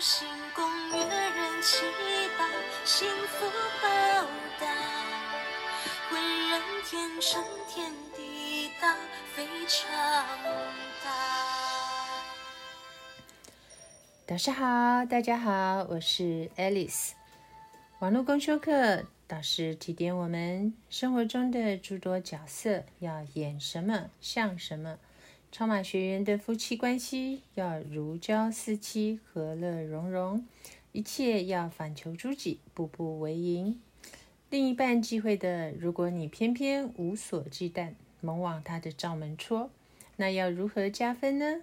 星宫月人祈祷，幸福报答，浑然天成天地大，非常大。导师好，大家好，我是 Alice。网络公修课导师提点我们生活中的诸多角色要演什么像什么。超马学员的夫妻关系要如胶似漆、和乐融融，一切要反求诸己，步步为营。另一半忌讳的，如果你偏偏无所忌惮，猛往他的罩门戳，那要如何加分呢？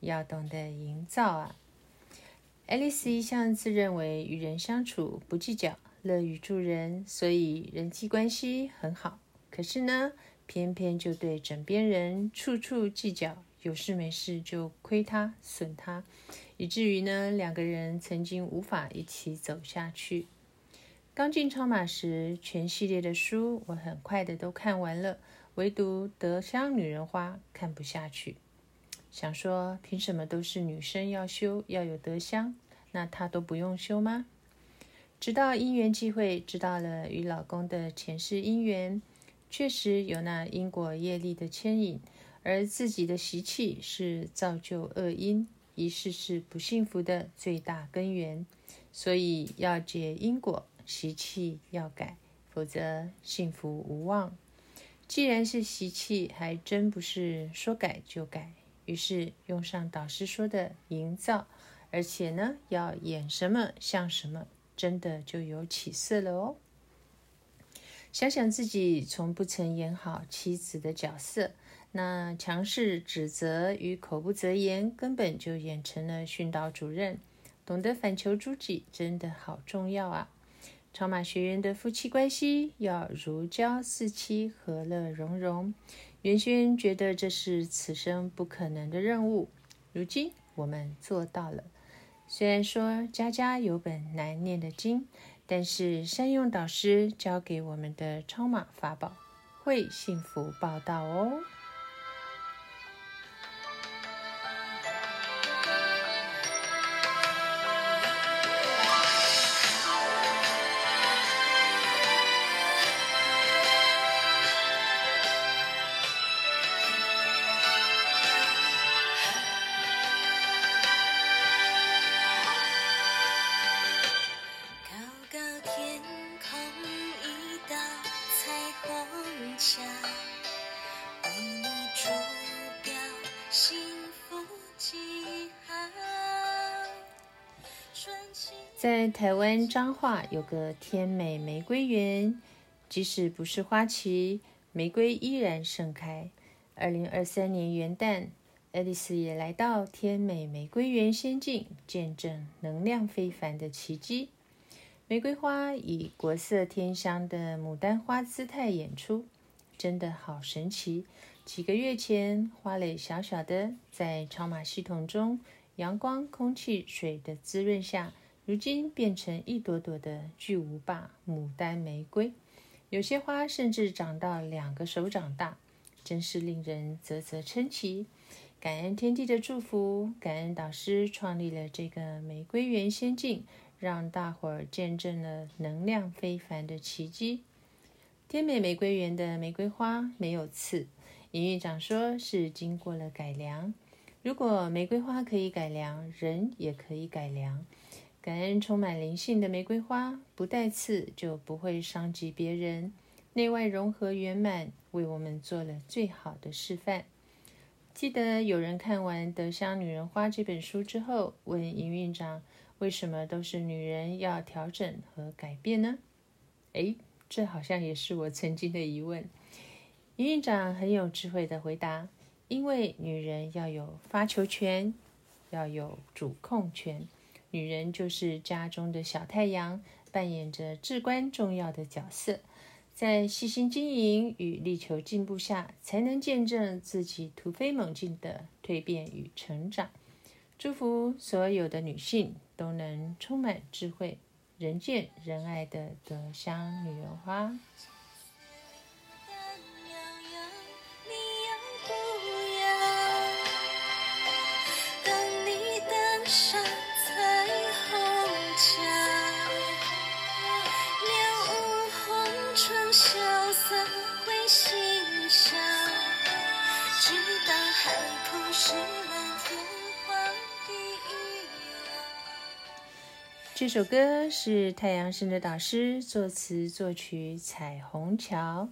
要懂得营造啊！爱丽丝一向自认为与人相处不计较，乐于助人，所以人际关系很好。可是呢？偏偏就对枕边人处处计较，有事没事就亏他损他，以至于呢两个人曾经无法一起走下去。刚进超马时，全系列的书我很快的都看完了，唯独《德香女人花》看不下去，想说凭什么都是女生要修要有德香，那她都不用修吗？直到因缘际会，知道了与老公的前世姻缘。确实有那因果业力的牵引，而自己的习气是造就恶因，一世是不幸福的最大根源。所以要解因果，习气要改，否则幸福无望。既然是习气，还真不是说改就改。于是用上导师说的营造，而且呢，要演什么像什么，真的就有起色了哦。想想自己从不曾演好妻子的角色，那强势指责与口不择言，根本就演成了训导主任。懂得反求诸己，真的好重要啊！超马学员的夫妻关系要如胶似漆，和乐融融。袁轩觉得这是此生不可能的任务，如今我们做到了。虽然说家家有本难念的经。但是善用导师教给我们的超马法宝，会幸福报道哦。在台湾彰化有个天美玫瑰园，即使不是花期，玫瑰依然盛开。二零二三年元旦，爱丽丝也来到天美玫瑰园仙境，见证能量非凡的奇迹。玫瑰花以国色天香的牡丹花姿态演出，真的好神奇。几个月前，花蕾小小的，在超马系统中，阳光、空气、水的滋润下。如今变成一朵朵的巨无霸牡丹玫瑰，有些花甚至长到两个手掌大，真是令人啧啧称奇。感恩天地的祝福，感恩导师创立了这个玫瑰园仙境，让大伙儿见证了能量非凡的奇迹。天美玫瑰园的玫瑰花没有刺，营运长说是经过了改良。如果玫瑰花可以改良，人也可以改良。感恩充满灵性的玫瑰花，不带刺就不会伤及别人，内外融合圆满，为我们做了最好的示范。记得有人看完《德香女人花》这本书之后，问营运长：“为什么都是女人要调整和改变呢？”诶，这好像也是我曾经的疑问。营运长很有智慧的回答：“因为女人要有发球权，要有主控权。”女人就是家中的小太阳，扮演着至关重要的角色，在细心经营与力求进步下，才能见证自己突飞猛进的蜕变与成长。祝福所有的女性都能充满智慧、人见人爱的德香女人花。这首歌是太阳神的导师作词作曲彩虹桥，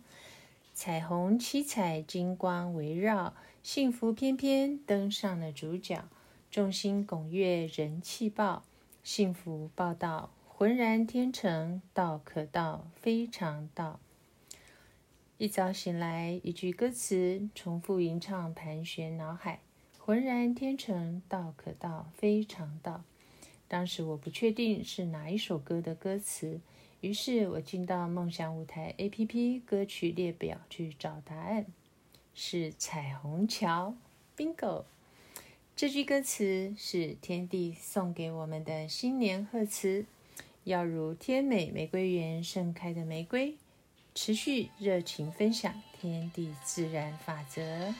彩虹七彩金光围绕，幸福翩翩登上了主角，众星拱月人气爆，幸福报道浑然天成，道可道非常道。一早醒来，一句歌词重复吟唱盘旋脑海，浑然天成，道可道非常道。当时我不确定是哪一首歌的歌词，于是我进到梦想舞台 A.P.P 歌曲列表去找答案，是《彩虹桥》，bingo。这句歌词是天地送给我们的新年贺词，要如天美玫瑰园盛开的玫瑰，持续热情分享天地自然法则。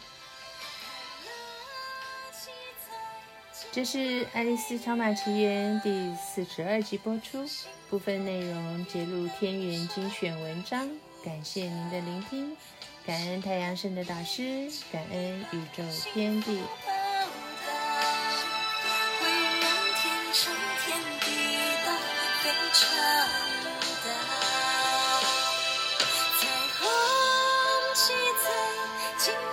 这是《爱丽丝超马奇缘》第四十二集播出，部分内容揭露天元精选文章。感谢您的聆听，感恩太阳神的导师，感恩宇宙天地。在红旗在。